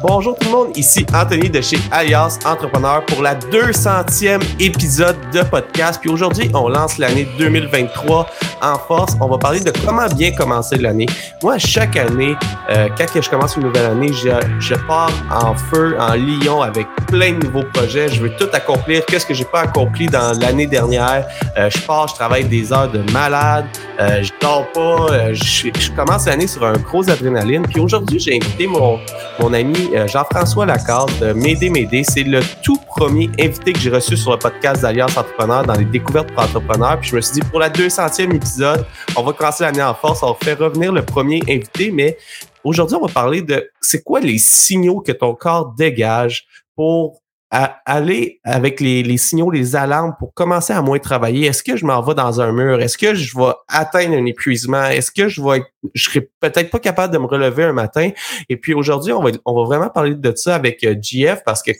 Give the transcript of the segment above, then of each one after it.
Bonjour tout le monde, ici Anthony de chez Alias Entrepreneur pour la 200e épisode de podcast. Puis aujourd'hui, on lance l'année 2023 en force. On va parler de comment bien commencer l'année. Moi, chaque année, euh, quand je commence une nouvelle année, je, je, pars en feu, en lion avec plein de nouveaux projets. Je veux tout accomplir. Qu'est-ce que j'ai pas accompli dans l'année dernière? Euh, je pars, je travaille des heures de malade. Euh, je dors pas. Euh, je, commence l'année sur un gros adrénaline. Puis aujourd'hui, j'ai invité mon, mon ami euh, Jean-François Lacarde de M'aider, M'aider. C'est le tout premier invité que j'ai reçu sur le podcast d'Alliance Entrepreneur dans les découvertes pour entrepreneurs. Puis je me suis dit, pour la 200e épisode, on va commencer l'année en force. On va faire revenir le premier invité, mais aujourd'hui, on va parler de c'est quoi les signaux que ton corps dégage pour à aller avec les, les, signaux, les alarmes pour commencer à moins travailler? Est-ce que je m'en vais dans un mur? Est-ce que je vais atteindre un épuisement? Est-ce que je vais je serai peut-être pas capable de me relever un matin? Et puis aujourd'hui, on va, on va vraiment parler de ça avec GF parce que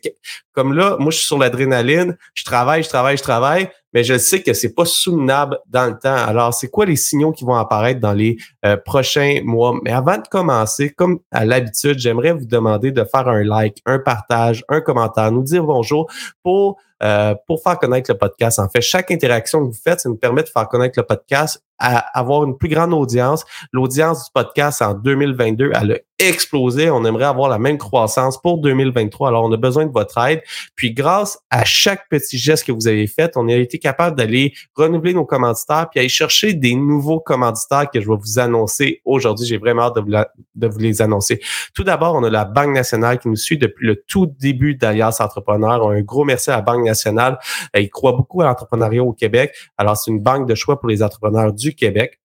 comme là, moi, je suis sur l'adrénaline, je travaille, je travaille, je travaille, mais je sais que c'est pas soutenable dans le temps. Alors, c'est quoi les signaux qui vont apparaître dans les euh, prochains mois? Mais avant de commencer, comme à l'habitude, j'aimerais vous demander de faire un like, un partage, un commentaire, nous dire bonjour pour euh, pour faire connaître le podcast. En fait, chaque interaction que vous faites, ça nous permet de faire connaître le podcast, à avoir une plus grande audience. L'audience du podcast en 2022, elle a explosé. On aimerait avoir la même croissance pour 2023. Alors, on a besoin de votre aide. Puis, grâce à chaque petit geste que vous avez fait, on a été capable d'aller renouveler nos commanditaires puis aller chercher des nouveaux commanditaires que je vais vous annoncer aujourd'hui. J'ai vraiment hâte de vous, de vous, les annoncer. Tout d'abord, on a la Banque nationale qui nous suit depuis le tout début d'Alias Entrepreneur. Un gros merci à la Banque nationale. Ils croient beaucoup à l'entrepreneuriat au Québec. Alors, c'est une banque de choix pour les entrepreneurs du Québec.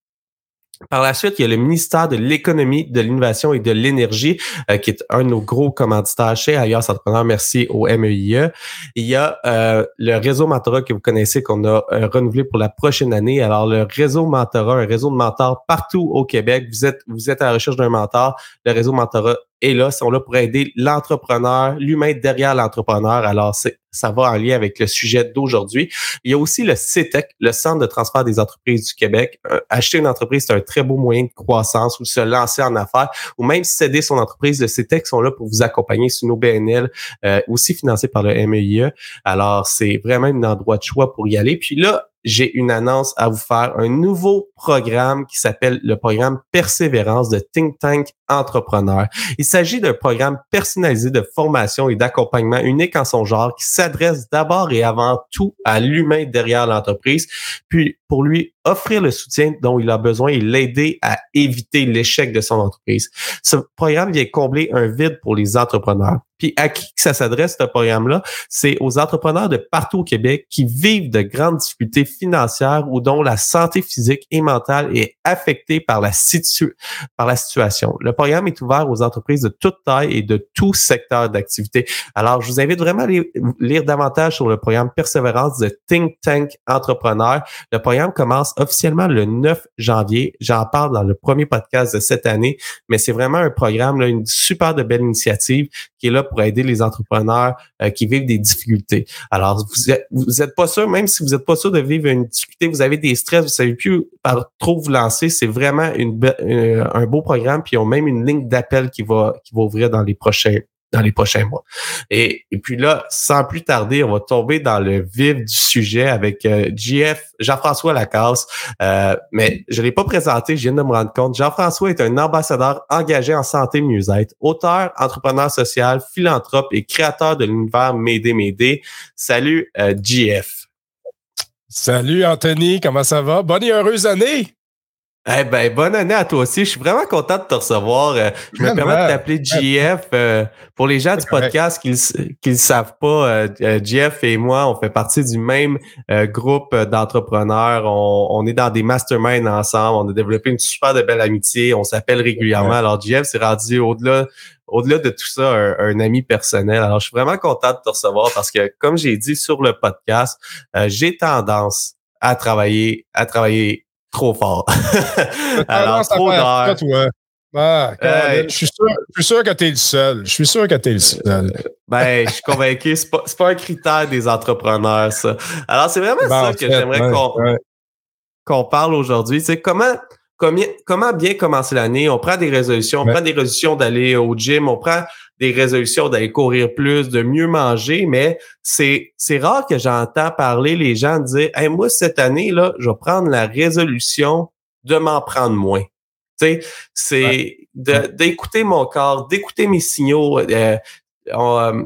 Par la suite, il y a le ministère de l'économie, de l'innovation et de l'énergie, euh, qui est un de nos gros commanditaires chez Alias Entrepreneur. Merci au MEIE. Il y a euh, le réseau Mentorat que vous connaissez, qu'on a euh, renouvelé pour la prochaine année. Alors, le réseau Mentorat, un réseau de mentors partout au Québec. Vous êtes, vous êtes à la recherche d'un mentor. Le réseau Mentorat est là, sont là pour aider l'entrepreneur, l'humain derrière l'entrepreneur. Alors, ça va en lien avec le sujet d'aujourd'hui. Il y a aussi le CETEC, le Centre de transfert des entreprises du Québec. Euh, acheter une entreprise, c'est un très beau moyen de croissance ou se lancer en affaires ou même céder son entreprise. Le CETEC sont là pour vous accompagner sur nos BNL, aussi financés par le MEIE. Alors, c'est vraiment un endroit de choix pour y aller. Puis là, j'ai une annonce à vous faire, un nouveau programme qui s'appelle le programme Persévérance de Think Tank Entrepreneur. Il s'agit d'un programme personnalisé de formation et d'accompagnement unique en son genre qui s'adresse d'abord et avant tout à l'humain derrière l'entreprise, puis pour lui offrir le soutien dont il a besoin et l'aider à éviter l'échec de son entreprise. Ce programme vient combler un vide pour les entrepreneurs. Puis à qui ça s'adresse, ce programme-là? C'est aux entrepreneurs de partout au Québec qui vivent de grandes difficultés financières ou dont la santé physique et mentale est affectée par la, situ par la situation. Le programme est ouvert aux entreprises de toute taille et de tout secteur d'activité. Alors, je vous invite vraiment à lire, lire davantage sur le programme Persévérance de Think Tank Entrepreneur. Le programme commence officiellement le 9 janvier. J'en parle dans le premier podcast de cette année, mais c'est vraiment un programme, là, une super de belle initiative qui est là pour aider les entrepreneurs euh, qui vivent des difficultés. Alors, vous êtes, vous êtes pas sûr, même si vous êtes pas sûr de vivre une difficulté, vous avez des stress, vous savez plus par trop vous lancer, c'est vraiment une, euh, un beau programme, puis ils ont même une ligne d'appel qui va, qui va ouvrir dans les prochains dans les prochains mois. Et, puis là, sans plus tarder, on va tomber dans le vif du sujet avec euh, JF, Jean-François Lacasse. Euh, mais je ne l'ai pas présenté, je viens de me rendre compte. Jean-François est un ambassadeur engagé en santé mieux-être, auteur, entrepreneur social, philanthrope et créateur de l'univers Médé Médé. Salut, euh, JF. Salut Anthony, comment ça va? Bonne et heureuse année! Eh ben, bonne année à toi aussi. Je suis vraiment content de te recevoir. Euh, je me permets de t'appeler GF. Euh, pour les gens du podcast qui ne le savent pas, euh, GF et moi, on fait partie du même groupe d'entrepreneurs. On, on, est dans des masterminds ensemble. On a développé une super de belle amitié. On s'appelle régulièrement. Alors, GF s'est rendu au-delà au-delà de tout ça, un, un, ami personnel. Alors, je suis vraiment content de te recevoir parce que, comme j'ai dit sur le podcast, j'ai tendance à travailler, à travailler trop fort. Alors, trop d'heures. Ah, je, suis sûr, que tu es le seul. Je suis sûr que tu es le seul. ben, je suis convaincu. C'est pas, pas un critère des entrepreneurs, ça. Alors, c'est vraiment ça que j'aimerais qu'on parle aujourd'hui. Sais, comment, comment bien commencer l'année? On prend des résolutions, on prend des résolutions d'aller au gym, on prend des résolutions d'aller courir plus, de mieux manger, mais c'est, c'est rare que j'entends parler les gens dire hey, moi, cette année, là, je vais prendre la résolution de m'en prendre moins. Tu sais, c'est d'écouter mon corps, d'écouter mes signaux. Euh, euh,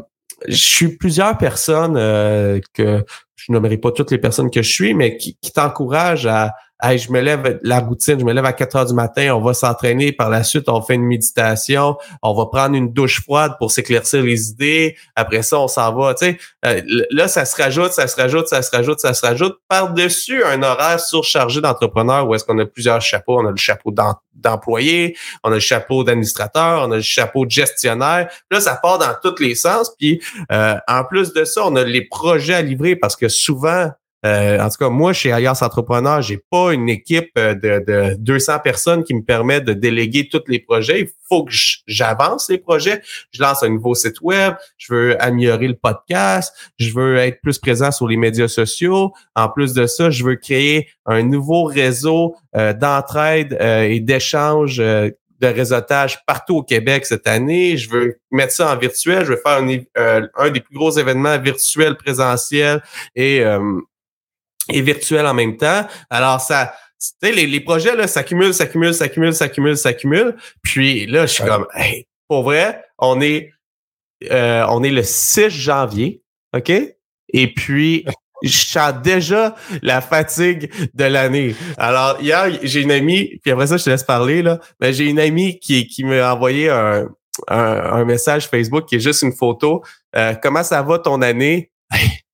je suis plusieurs personnes euh, que je nommerai pas toutes les personnes que je suis, mais qui, qui t'encouragent à, Hey, je me lève la routine, je me lève à 4 heures du matin, on va s'entraîner, par la suite, on fait une méditation, on va prendre une douche froide pour s'éclaircir les idées, après ça, on s'en va. Tu sais, euh, là, ça se rajoute, ça se rajoute, ça se rajoute, ça se rajoute par-dessus un horaire surchargé d'entrepreneurs où est-ce qu'on a plusieurs chapeaux. On a le chapeau d'employé, on a le chapeau d'administrateur, on a le chapeau de gestionnaire. Là, ça part dans tous les sens. Puis euh, en plus de ça, on a les projets à livrer parce que souvent, euh, en tout cas, moi, chez Alliance Entrepreneur, j'ai pas une équipe euh, de, de 200 personnes qui me permet de déléguer tous les projets. Il faut que j'avance les projets. Je lance un nouveau site web. Je veux améliorer le podcast. Je veux être plus présent sur les médias sociaux. En plus de ça, je veux créer un nouveau réseau euh, d'entraide et d'échange de réseautage partout au Québec cette année. Je veux mettre ça en virtuel. Je veux faire un, un des plus gros événements virtuels présentiels et et virtuel en même temps. Alors, ça, tu sais, les, les, projets, là, s'accumulent, s'accumulent, s'accumulent, s'accumulent, s'accumulent. Puis là, je suis comme, hey, pour vrai, on est, euh, on est le 6 janvier, OK? Et puis, je sens déjà la fatigue de l'année. Alors, hier, j'ai une amie, puis après ça, je te laisse parler, là, mais j'ai une amie qui, qui m'a envoyé un, un, message Facebook qui est juste une photo. Euh, comment ça va ton année?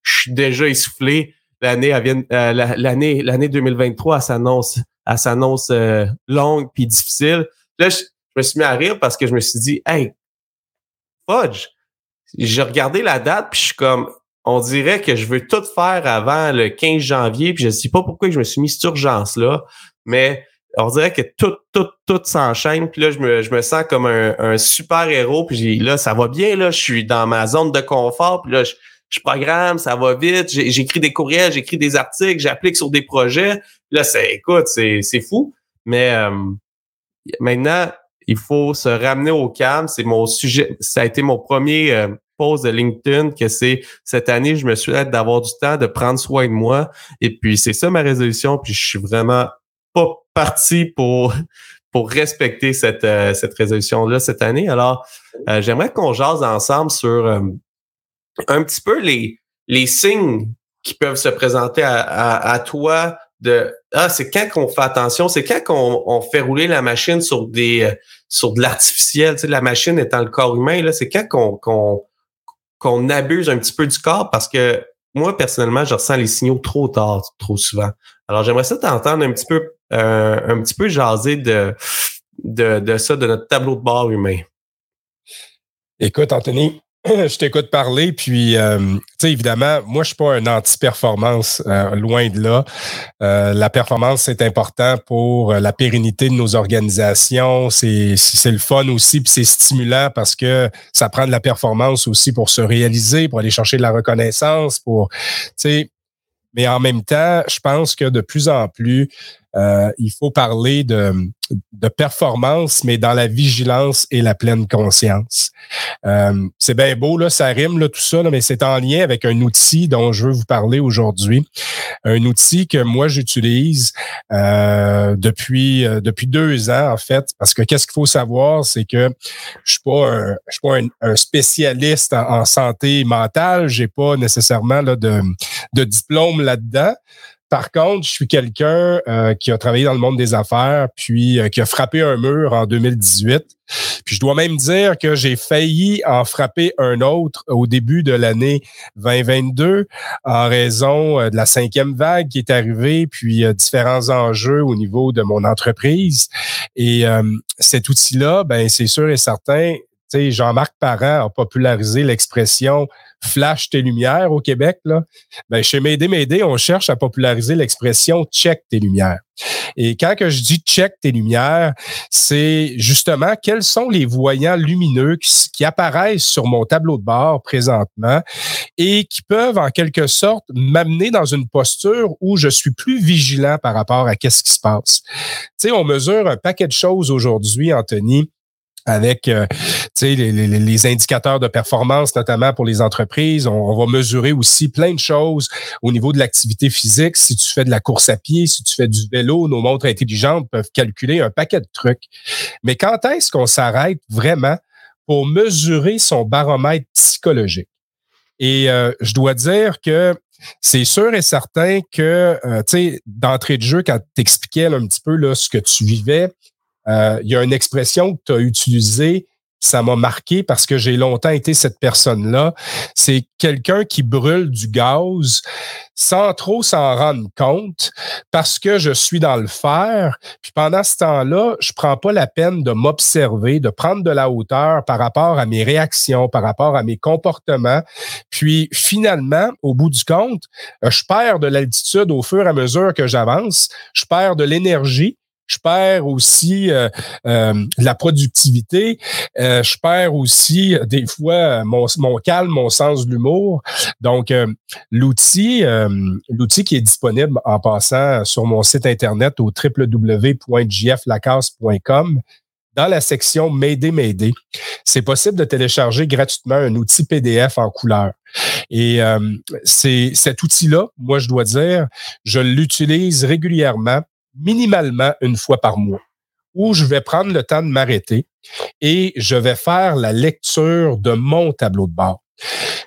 je suis déjà essoufflé l'année euh, l'année l'année 2023 s'annonce elle s'annonce euh, longue puis difficile. Là, je, me suis mis à rire parce que je me suis dit hey fudge. J'ai regardé la date puis je suis comme on dirait que je veux tout faire avant le 15 janvier puis je sais pas pourquoi je me suis mis cette urgence là, mais on dirait que tout, tout, tout s'enchaîne. Puis là, je me, je me sens comme un, un super héros. Puis là, ça va bien. Là, je suis dans ma zone de confort. Puis là, je, je programme, ça va vite, j'écris des courriels, j'écris des articles, j'applique sur des projets. Là, c'est, écoute, c'est, fou. Mais euh, maintenant, il faut se ramener au calme. C'est mon sujet. Ça a été mon premier euh, de LinkedIn que c'est cette année, je me suis dit d'avoir du temps, de prendre soin de moi. Et puis, c'est ça ma résolution. Puis, je suis vraiment pas parti pour pour respecter cette, euh, cette résolution-là cette année. Alors, j'aimerais qu'on jase ensemble sur un petit peu les, les signes qui peuvent se présenter à, à, toi de ah c'est quand qu'on fait attention c'est quand qu'on on fait rouler la machine sur des euh, sur de l'artificiel tu sais la machine étant le corps humain là c'est quand qu'on qu'on qu'on abuse un petit peu du corps parce que moi personnellement je ressens les signaux trop tard trop souvent. Alors j'aimerais ça t'entendre un petit peu euh, un petit peu jaser de, de de ça de notre tableau de bord humain. Écoute Anthony je t'écoute parler, puis euh, tu sais, évidemment, moi, je suis pas un anti-performance, euh, loin de là. Euh, la performance, c'est important pour la pérennité de nos organisations. C'est le fun aussi, puis c'est stimulant parce que ça prend de la performance aussi pour se réaliser, pour aller chercher de la reconnaissance, pour, tu sais, mais en même temps, je pense que de plus en plus, euh, il faut parler de, de, performance, mais dans la vigilance et la pleine conscience. Euh, c'est bien beau, là, ça rime, là, tout ça, mais c'est en lien avec un outil dont je veux vous parler aujourd'hui. Un outil que moi, j'utilise euh, depuis, depuis deux ans, en fait, parce que qu'est-ce qu'il faut savoir, c'est que je je suis pas un, spécialiste en, santé mentale, j'ai pas nécessairement là, de, de diplôme là-dedans. Par contre, je suis quelqu'un euh, qui a travaillé dans le monde des affaires, puis euh, qui a frappé un mur en 2018. Puis je dois même dire que j'ai failli en frapper un autre au début de l'année 2022 en raison euh, de la cinquième vague qui est arrivée, puis différents enjeux au niveau de mon entreprise. Et cet outil-là, ben c'est sûr et certain, Jean-Marc Parent a popularisé l'expression flash tes lumières au Québec. Là. Ben, chez Médé Médé, on cherche à populariser l'expression check tes lumières. Et quand je dis check tes lumières, c'est justement quels sont les voyants lumineux qui, qui, apparaissent sur mon tableau de bord présentement et qui peuvent en quelque sorte m'amener dans une posture où je suis plus vigilant par rapport à qu'est-ce qui se passe. Tu sais, on mesure un paquet de choses aujourd'hui, Anthony avec euh, les, les, les, indicateurs de performance, notamment pour les entreprises. On, va mesurer aussi plein de choses au niveau de l'activité physique. Si tu fais de la course à pied, si tu fais du vélo, nos montres intelligentes peuvent calculer un paquet de trucs. Mais quand est-ce qu'on s'arrête vraiment pour mesurer son baromètre psychologique? Et euh, je dois dire que c'est sûr et certain que, euh, tu sais, d'entrée de jeu, quand tu expliquais un petit peu là, ce que tu vivais, euh, il y a une expression que tu as utilisée, ça m'a marqué parce que j'ai longtemps été cette personne-là. C'est quelqu'un qui brûle du gaz sans trop s'en rendre compte parce que je suis dans le fer. Puis pendant ce temps-là, je prends pas la peine de m'observer, de prendre de la hauteur par rapport à mes réactions, par rapport à mes comportements. Puis finalement, au bout du compte, je perds de l'altitude au fur et à mesure que j'avance. Je perds de l'énergie je perds aussi euh, euh, la productivité, euh, je perds aussi des fois mon, mon calme, mon sens de l'humour. Donc, l'outil, l'outil qui est disponible en passant sur mon site internet au www.jflacasse.com, dans la section M'aider, m'aider, c'est possible de télécharger gratuitement un outil PDF en couleur. Et c'est cet outil-là, moi je dois dire, je l'utilise régulièrement minimalement une fois par mois, où je vais prendre le temps de m'arrêter et je vais faire la lecture de mon tableau de bord.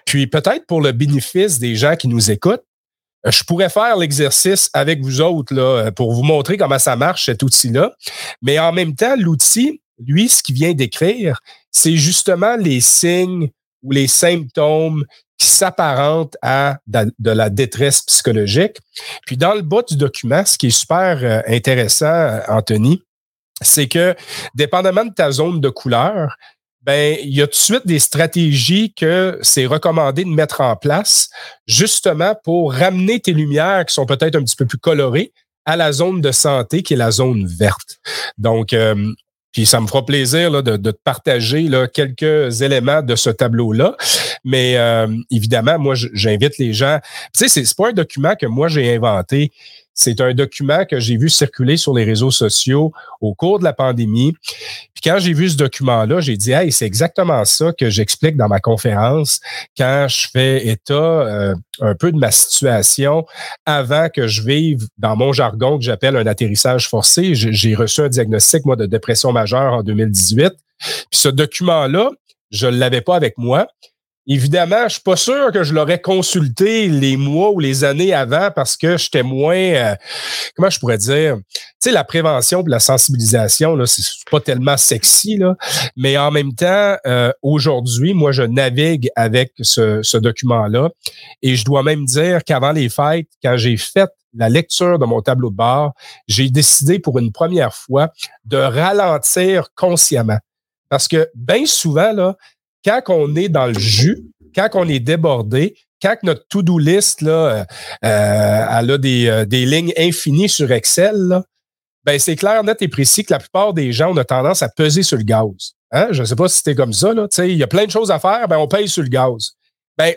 Puis peut-être pour le bénéfice des gens qui nous écoutent, je pourrais faire l'exercice avec vous autres là, pour vous montrer comment ça marche, cet outil-là. Mais en même temps, l'outil, lui, ce qu'il vient d'écrire, c'est justement les signes ou les symptômes qui s'apparente à de la détresse psychologique. Puis dans le bas du document, ce qui est super euh, intéressant, euh, Anthony, c'est que dépendamment de ta zone de couleur, ben il y a tout de suite des stratégies que c'est recommandé de mettre en place justement pour ramener tes lumières qui sont peut-être un petit peu plus colorées à la zone de santé qui est la zone verte. Donc, euh, puis ça me fera plaisir là, de, de, partager là, quelques éléments de ce tableau-là. Mais euh, évidemment, moi, j'invite les gens. Tu sais, c'est pas un document que moi j'ai inventé. C'est un document que j'ai vu circuler sur les réseaux sociaux au cours de la pandémie. Puis quand j'ai vu ce document-là, j'ai dit, hey, c'est exactement ça que j'explique dans ma conférence quand je fais état euh, un peu de ma situation avant que je vive dans mon jargon que j'appelle un atterrissage forcé. J'ai reçu un diagnostic, moi, de dépression majeure en 2018. Puis ce document-là, je ne l'avais pas avec moi. Évidemment, je suis pas sûr que je l'aurais consulté les mois ou les années avant parce que j'étais moins, euh, comment je pourrais dire, tu sais, la prévention et la sensibilisation, là, c'est pas tellement sexy, là, mais en même temps, euh, aujourd'hui, moi, je navigue avec ce, ce document-là et je dois même dire qu'avant les fêtes, quand j'ai fait la lecture de mon tableau de bord, j'ai décidé pour une première fois de ralentir consciemment. Parce que bien souvent, là, quand on est dans le jus, quand on est débordé, quand notre to-do list là, euh, euh, a des, euh, des, lignes infinies sur Excel, ben c'est clair, net et précis que la plupart des gens ont tendance à peser sur le gaz. Hein? Je ne sais pas si c'était comme ça. Il y a plein de choses à faire, ben on paye sur le gaz. Ben,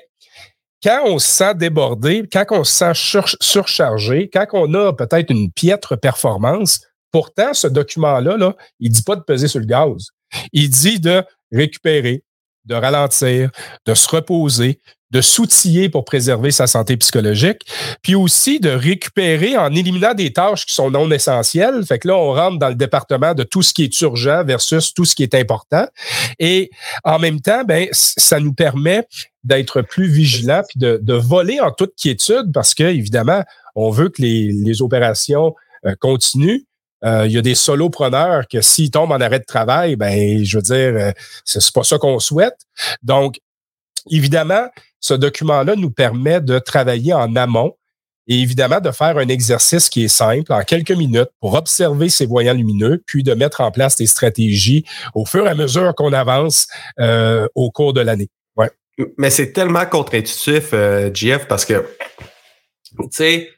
quand on se sent débordé, quand on se sent surchargé, quand on a peut-être une piètre performance, pourtant, ce document-là, là, il ne dit pas de peser sur le gaz. Il dit de récupérer, de ralentir, de se reposer, de s'outiller pour préserver sa santé psychologique, puis aussi de récupérer en éliminant des tâches qui sont non essentielles. Fait que là, on rentre dans le département de tout ce qui est urgent versus tout ce qui est important. Et en même temps, ben, ça nous permet d'être plus vigilants puis de, voler en toute quiétude parce que, évidemment, on veut que les, les opérations euh, continuent, euh, il y a des solopreneurs que s'ils tombent en arrêt de travail, ben, je veux dire, euh, c'est pas ça qu'on souhaite. Donc, évidemment, ce document-là nous permet de travailler en amont et évidemment de faire un exercice qui est simple en quelques minutes pour observer ces voyants lumineux, puis de mettre en place des stratégies au fur et à mesure qu'on avance euh, au cours de l'année. Ouais. Mais c'est tellement contre-intuitif, euh, GF, parce que, tu sais,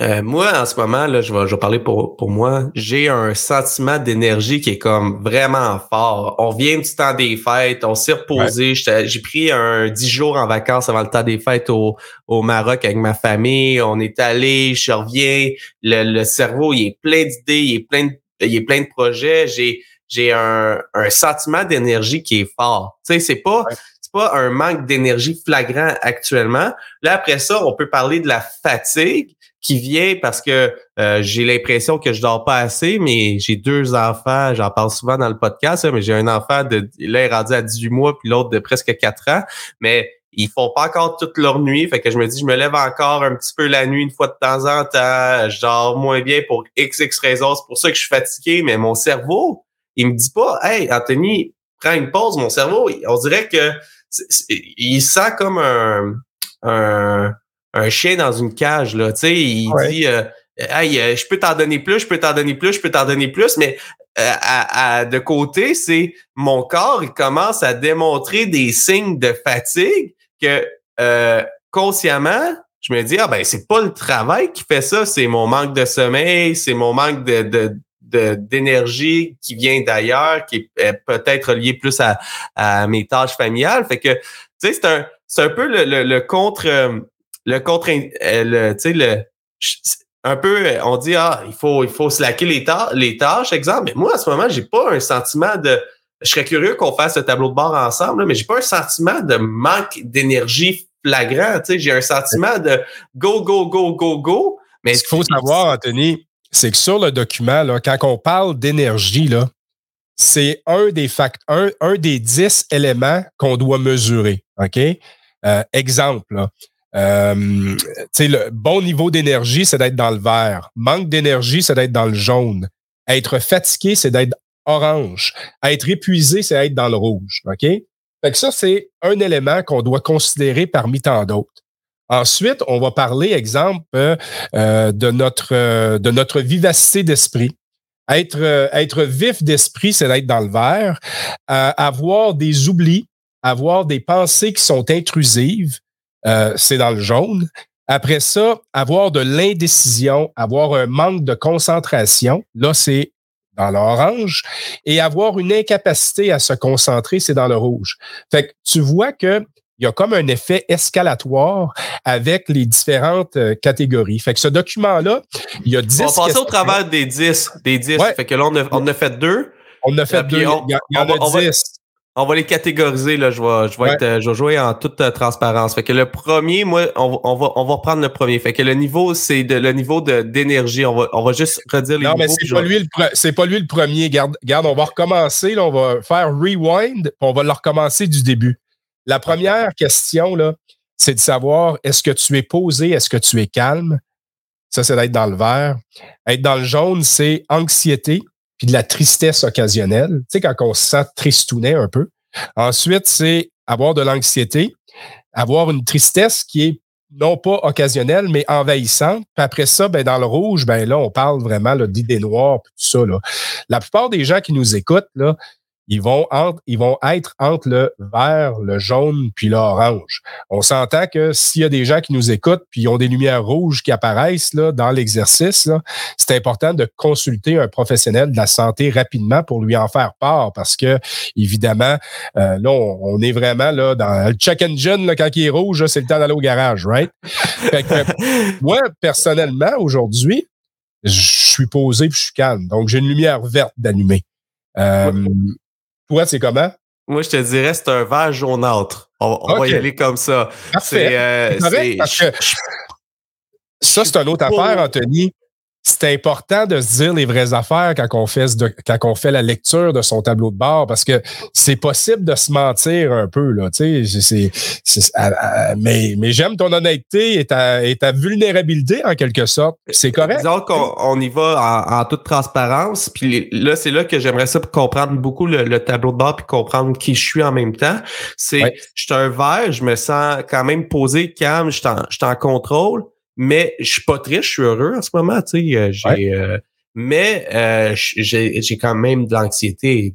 euh, moi, en ce moment, là, je vais, je vais parler pour, pour moi, j'ai un sentiment d'énergie qui est comme vraiment fort. On vient du temps des fêtes, on s'est reposé. J'ai pris un dix jours en vacances avant le temps des fêtes au, au Maroc avec ma famille. On est allé, je reviens. Le, le cerveau, il est plein d'idées, il est plein de, il est plein de projets. J'ai j'ai un, un sentiment d'énergie qui est fort. Tu sais, c'est pas c'est pas un manque d'énergie flagrant actuellement. Là après ça, on peut parler de la fatigue qui vient parce que euh, j'ai l'impression que je dors pas assez, mais j'ai deux enfants, j'en parle souvent dans le podcast, mais j'ai un enfant de là, il est rendu à 18 mois, puis l'autre de presque 4 ans, mais ils font pas encore toute leur nuit, fait que je me dis, je me lève encore un petit peu la nuit une fois de temps en temps, je dors moins bien pour x, x raisons, c'est pour ça que je suis fatigué, mais mon cerveau, il me dit pas, hey, Anthony, prends une pause, mon cerveau, on dirait que il sent comme un, un un chien dans une cage. Là. Tu sais, il dit euh, Hey, euh, je peux t'en donner plus, je peux t'en donner plus, je peux t'en donner plus, mais euh, à, de côté, c'est mon corps, il commence à démontrer des signes de fatigue que consciemment, je me dis, ah ben, c'est pas le travail qui fait ça, c'est mon manque de sommeil, c'est mon manque de, de d'énergie qui vient d'ailleurs, qui est peut-être lié plus à, à mes tâches familiales. Fait que, tu sais, c'est un, c'est un peu le, le, le contre, le contre, euh, sais, le, un peu, on dit, ah, il faut, il faut slacker les, tâches, les tâches, exemple. Mais moi, à ce moment, j'ai pas un sentiment de, je serais curieux qu'on fasse le tableau de bord ensemble, mais j'ai pas un sentiment de manque d'énergie flagrant. J'ai un sentiment de go, go, go, go, go. Mais ce qu'il faut savoir, Anthony, c'est que sur le document, là, quand on parle d'énergie, là, c'est un des fact un, un des dix éléments qu'on doit mesurer. OK? Euh, exemple, là, euh, le bon niveau d'énergie, c'est d'être dans le vert. Manque d'énergie, c'est d'être dans le jaune. Être fatigué, c'est d'être orange. Être épuisé, c'est être dans le rouge. OK? Fait que ça, c'est un élément qu'on doit considérer parmi tant d'autres. Ensuite, on va parler, exemple, euh, de, notre, euh, de notre vivacité d'esprit. Être, euh, être vif d'esprit, c'est d'être dans le vert. avoir des oublis, avoir des pensées qui sont intrusives, euh, c'est dans le jaune. Après ça, avoir de l'indécision, avoir un manque de concentration, là, c'est dans l'orange. Et avoir une incapacité à se concentrer, c'est dans le rouge. Fait que tu vois que il y a comme un effet escalatoire avec les différentes euh, catégories. Fait que ce document-là, il y a 10 On va passer au travers des 10. Des 10. Fait que là, on a, on a fait deux. On a fait deux. il y, en a 10. On va les catégoriser, là. Je vais, je vais, être, euh, je vais jouer en toute euh, transparence. Fait que le premier, moi, on, on, va, on va reprendre le premier. Fait que le niveau, c'est de, le niveau d'énergie. On va, on va juste redire les non, mais c'est pas, lui le c'est pas lui le premier. Garde, garde, on va recommencer. Là, on va faire rewind, on va le recommencer du début. La première question, là, c'est de savoir est-ce que tu es posé, est-ce que tu es calme? Ça, c'est d'être dans le vert. Être dans le jaune, c'est anxiété puis de la tristesse occasionnelle. Tu sais, quand on se sent un peu. Ensuite, c'est avoir de l'anxiété, avoir une tristesse qui est non pas occasionnelle, mais envahissante. Puis après ça, ben, dans le rouge, ben là, on parle vraiment d'idées noires, tout ça. Là. La plupart des gens qui nous écoutent, là, ils vont, entre, ils vont être entre le vert, le jaune, puis l'orange. On s'entend que s'il y a des gens qui nous écoutent, puis ils ont des lumières rouges qui apparaissent là, dans l'exercice, c'est important de consulter un professionnel de la santé rapidement pour lui en faire part, parce que, évidemment, euh, là, on, est vraiment là dans le check engine, là, quand il est rouge, c'est le temps d'aller au garage, right? moi, personnellement, aujourd'hui, je suis posé puis je suis calme. Donc, j'ai une lumière verte d'allumer. Euh, toi, c'est comment? Moi, je te dirais, c'est un vert jaunâtre. On, va y aller comme ça. C'est, euh, ça, c'est une autre affaire, Anthony c'est important de se dire les vraies affaires quand on fait quand on fait la lecture de son tableau de bord parce que c'est possible de se mentir un peu là tu sais mais mais j'aime ton honnêteté et ta, et ta vulnérabilité en quelque sorte. C'est correct disons qu'on on y va en, toute transparence puis là c'est là que j'aimerais ça pour comprendre beaucoup le, tableau de bord puis comprendre qui je suis en même temps. C'est je suis un vert je me sens quand même posé calme je suis en, en contrôle mais je suis pas triste, je suis heureux en ce moment. Tu sais, j'ai mais euh, j'ai quand même de l'anxiété.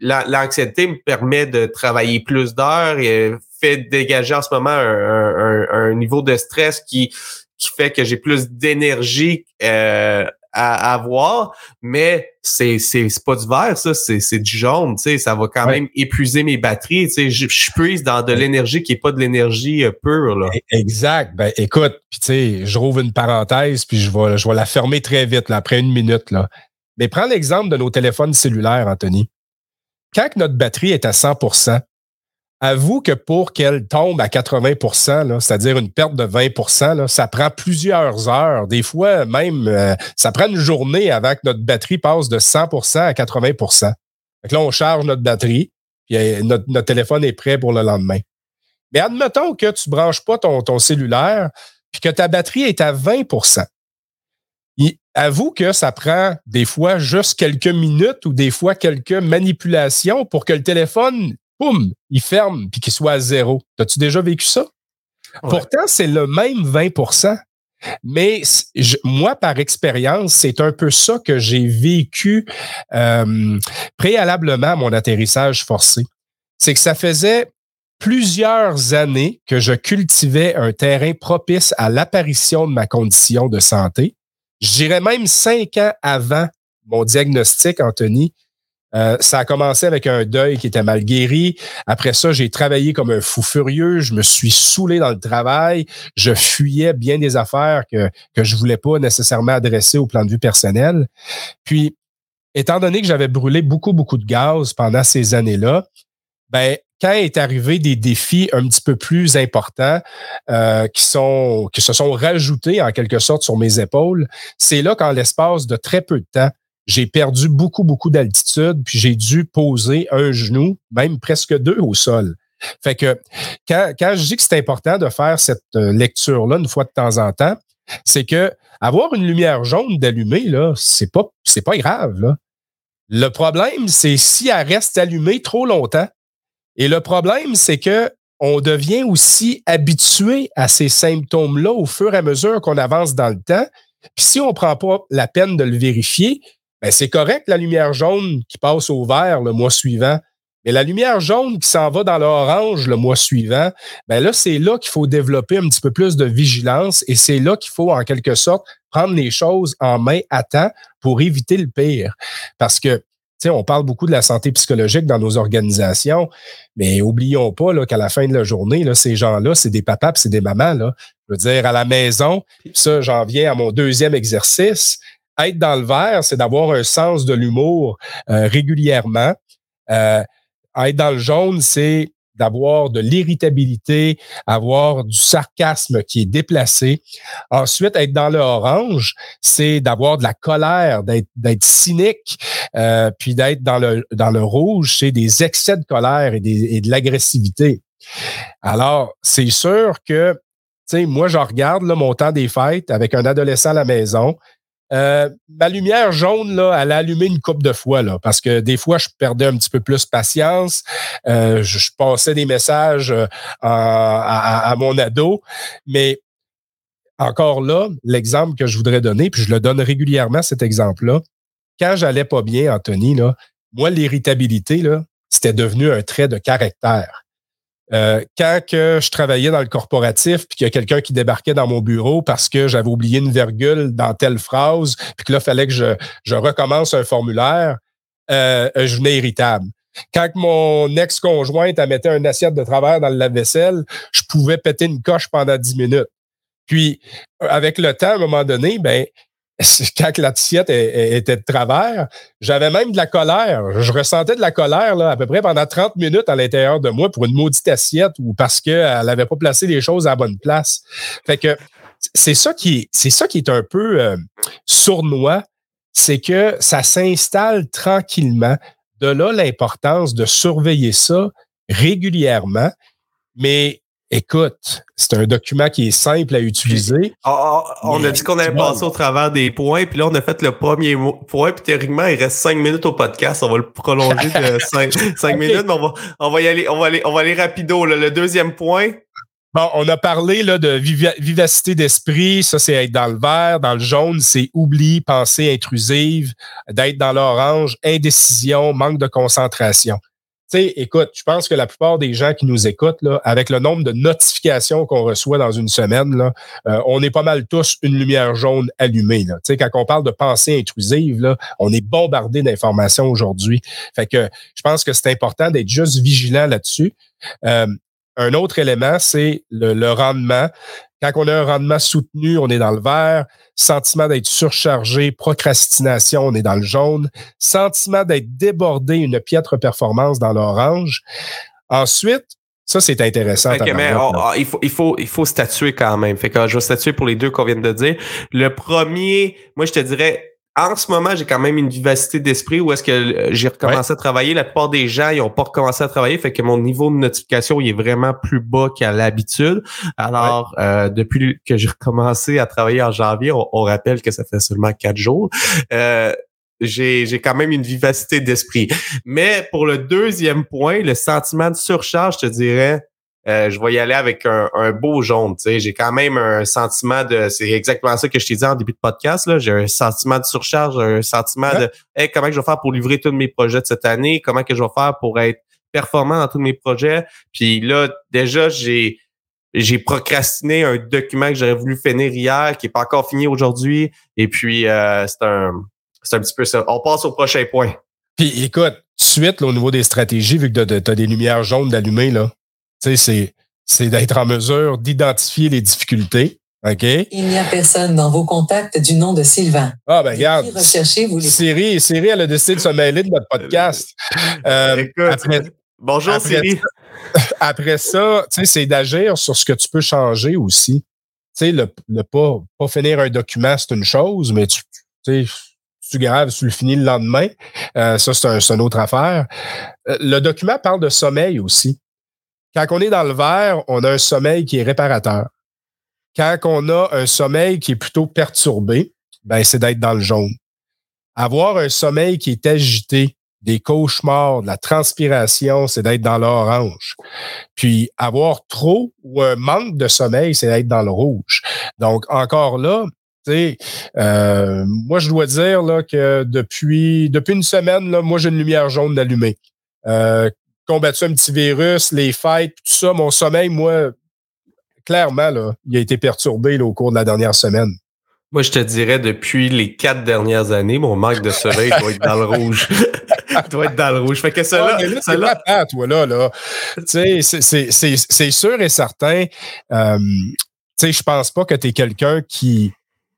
L'anxiété me permet de travailler plus d'heures et fait dégager en ce moment un, un, niveau de stress qui, qui fait que j'ai plus d'énergie euh, à, avoir, mais c'est c'est pas du vert ça, c'est c'est du jaune, tu sais, ça va quand même épuiser mes batteries, tu sais, je, je puise dans de l'énergie qui est pas de l'énergie euh, pure là. E, exact. Ben écoute, puis tu sais, je rouvre une parenthèse puis je vais je vais la fermer très vite là, après une minute là. Mais prends l'exemple de nos téléphones cellulaires, Anthony. Quand notre batterie est à 100 avoue que pour qu'elle tombe à 80% c'est-à-dire une perte de 20% ça prend plusieurs heures. Des fois, même, euh, ça prend une journée avant que notre batterie passe de 100% à 80 donc là, on charge notre batterie, puis euh, notre, téléphone est prêt pour le lendemain. Mais admettons que tu ne branches pas ton, ton cellulaire, puis que ta batterie est à 20% avoue que ça prend des fois juste quelques minutes ou des fois quelques manipulations pour que le téléphone boum, il ferme puis qu'il soit à zéro. As-tu déjà vécu ça? Pourtant, c'est le même 20% mais moi, par expérience, c'est un peu ça que j'ai vécu euh, préalablement à mon atterrissage forcé. C'est que ça faisait plusieurs années que je cultivais un terrain propice à l'apparition de ma condition de santé. J'irais même cinq ans avant mon diagnostic, Anthony, euh, ça a commencé avec un deuil qui était mal guéri. Après ça, j'ai travaillé comme un fou furieux. Je me suis saoulé dans le travail. Je fuyais bien des affaires que, que je voulais pas nécessairement adresser au plan de vue personnel. Puis, étant donné que j'avais brûlé beaucoup, beaucoup de gaz pendant ces années-là, ben, quand est arrivé des défis un petit peu plus importants euh, qui sont qui se sont rajoutés en quelque sorte sur mes épaules, c'est là qu'en l'espace de très peu de temps, j'ai perdu beaucoup, beaucoup d'altitude, puis j'ai dû poser un genou, même presque deux au sol. Fait que quand, quand je dis que c'est important de faire cette euh, lecture-là une fois de temps en temps, c'est que avoir une lumière jaune d'allumée, là, c'est pas, c'est pas grave, là. Le problème, c'est si elle reste allumée trop longtemps. Et le problème, c'est que on devient aussi habitué à ces symptômes-là au fur et à mesure qu'on avance dans le temps. Puis si on ne prend pas la peine de le vérifier, ben, c'est correct la lumière jaune qui passe au vert le mois suivant. Mais la lumière jaune qui s'en va dans l'orange le mois suivant, ben là, c'est là qu'il faut développer un petit peu plus de vigilance et c'est là qu'il faut, en quelque sorte, prendre les choses en main à temps pour éviter le pire. Parce que, tu sais, on parle beaucoup de la santé psychologique dans nos organisations, mais oublions pas qu'à la fin de la journée, là, ces gens-là, c'est des papas c'est des mamans. Là. Je veux dire, à la maison, ça, j'en viens à mon deuxième exercice être dans le vert, c'est d'avoir un sens de l'humour euh, régulièrement. Euh, être dans le jaune, c'est d'avoir de l'irritabilité, avoir du sarcasme qui est déplacé. Ensuite, être dans le orange, c'est d'avoir de la colère, d'être cynique, euh, puis d'être dans le, dans le rouge, c'est des excès de colère et, de l'agressivité. Alors, c'est sûr que, tu sais, moi, je regarde là, mon temps des fêtes avec un adolescent à la maison. Euh, ma lumière jaune, là, elle a allumé une coupe de fois, là, parce que des fois, je perdais un petit peu plus patience. Euh, je, passais des messages euh, à, mon ado. Mais encore là, l'exemple que je voudrais donner, puis je le donne régulièrement, cet exemple-là. Quand j'allais pas bien, Anthony, là, moi, l'irritabilité, là, c'était devenu un trait de caractère. Euh, quand je travaillais dans le corporatif, puis qu'il y a quelqu'un qui débarquait dans mon bureau parce que j'avais oublié une virgule dans telle phrase, puis que là, il fallait que je, recommence un formulaire, euh, je venais irritable. Quand mon ex-conjointe mettait un assiette de travers dans le lave-vaisselle, je pouvais péter une coche pendant dix minutes. Puis, avec le temps, à un moment donné, ben, quand l'assiette était de travers, j'avais même de la colère. Je ressentais de la colère là, à peu près pendant 30 minutes à l'intérieur de moi pour une maudite assiette ou parce qu'elle n'avait pas placé les choses à bonne place. Fait que c'est ça qui c'est ça qui est un peu euh, sournois, c'est que ça s'installe tranquillement. De là l'importance de surveiller ça régulièrement. Mais Écoute, c'est un document qui est simple à utiliser. Ah, ah, on a dit qu'on allait passer au travers des points, puis là, on a fait le premier point, puis théoriquement, il reste cinq minutes au podcast. On va le prolonger de cinq, minutes, mais on va, on va y aller, on va aller, on va aller rapido. Le deuxième point, Bon, on a parlé là, de vivacité d'esprit, ça c'est être dans le vert, dans le jaune, c'est oubli, pensée intrusive, d'être dans l'orange, indécision, manque de concentration. Écoute, je pense que la plupart des gens qui nous écoutent, avec le nombre de notifications qu'on reçoit dans une semaine, euh, on est pas mal tous une lumière jaune allumée. Quand on parle de pensée intrusive, on est bombardé d'informations aujourd'hui. Fait que je pense que c'est important d'être juste vigilant là-dessus. Euh, un autre élément, c'est le, rendement. Quand on a un rendement soutenu, on est dans le vert. Sentiment d'être surchargé, procrastination, on est dans le jaune. Sentiment d'être débordé, une piètre performance dans l'orange. Ensuite, ça, c'est intéressant. mais il, faut, il, faut, il faut statuer quand même. Fait que je vais statuer pour les deux qu'on vient de dire. Le premier, moi, je te dirais, en ce moment, j'ai quand même une vivacité d'esprit où est-ce que euh, j'ai recommencé à travailler. La plupart des gens, ils n'ont pas recommencé à travailler, fait que mon niveau de notification il est vraiment plus bas qu'à l'habitude. Alors, euh, depuis que j'ai recommencé à travailler en janvier, on, rappelle que ça fait seulement quatre jours. Euh, j'ai, j'ai quand même une vivacité d'esprit. Mais pour le deuxième point, le sentiment de surcharge, je te dirais, euh, je vais y aller avec un, beau jaune. J'ai quand même un sentiment de. C'est exactement ça que je t'ai dit en début de podcast. Là. J'ai un sentiment de surcharge, un sentiment de hey, comment je vais faire pour livrer tous mes projets de cette année, comment que je vais faire pour être performant dans tous mes projets? Puis là, déjà, j'ai j'ai procrastiné un document que j'aurais voulu finir hier, qui est pas encore fini aujourd'hui. Et puis euh, c'est un c'est un petit peu ça. On passe au prochain point. Puis écoute, suite au niveau des stratégies, vu que tu as des lumières jaunes d'allumer, là, c'est, c'est d'être en mesure d'identifier les difficultés. OK? Il n'y a personne dans vos contacts du nom de Sylvain. Ah, ben regarde. vous Siri, Siri, elle a décidé de se mêler de notre podcast. Euh, bonjour, Siri. après ça, c'est d'agir sur ce que tu peux changer aussi. Tu sais, le, le pas, pas finir un document, c'est une chose, mais tu, sais, tu graves, tu le finis le lendemain? Euh, ça, c'est, un, une autre affaire. Euh, le document parle de sommeil aussi. Quand on est dans le vert, on a un sommeil qui est réparateur. Quand on a un sommeil qui est plutôt perturbé, ben, c'est d'être dans le jaune. Avoir un sommeil qui est agité, des cauchemars, de la transpiration, c'est d'être dans l'orange. Puis avoir trop ou un manque de sommeil, c'est d'être dans le rouge. Donc encore là, euh, moi je dois dire là que depuis depuis une semaine là, moi j'ai une lumière jaune allumée. Euh, combattu un petit virus, les fêtes, tout ça, mon sommeil, moi, clairement, là, il a été perturbé au cours de la dernière semaine. Moi, je te dirais, depuis les quatre dernières années, mon manque de sommeil doit être dans le rouge. doit être dans le rouge. Fait que ça, là, c'est là, toi, là, là. tu sais, c'est sûr et certain. Euh, tu sais, je pense pas que tu es quelqu'un qui,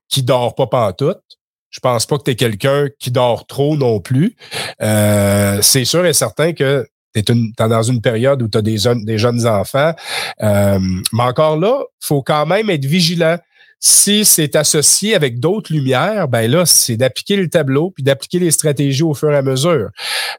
qui dort pas pantoute. Je pense pas que tu es quelqu'un qui dort trop non plus. Euh, c'est sûr et certain que tu es, dans une période où tu as des, jeunes enfants. Euh, mais encore là, faut quand même être vigilant. Si c'est associé avec d'autres lumières, ben là, c'est d'appliquer le tableau puis d'appliquer les stratégies au fur et à mesure.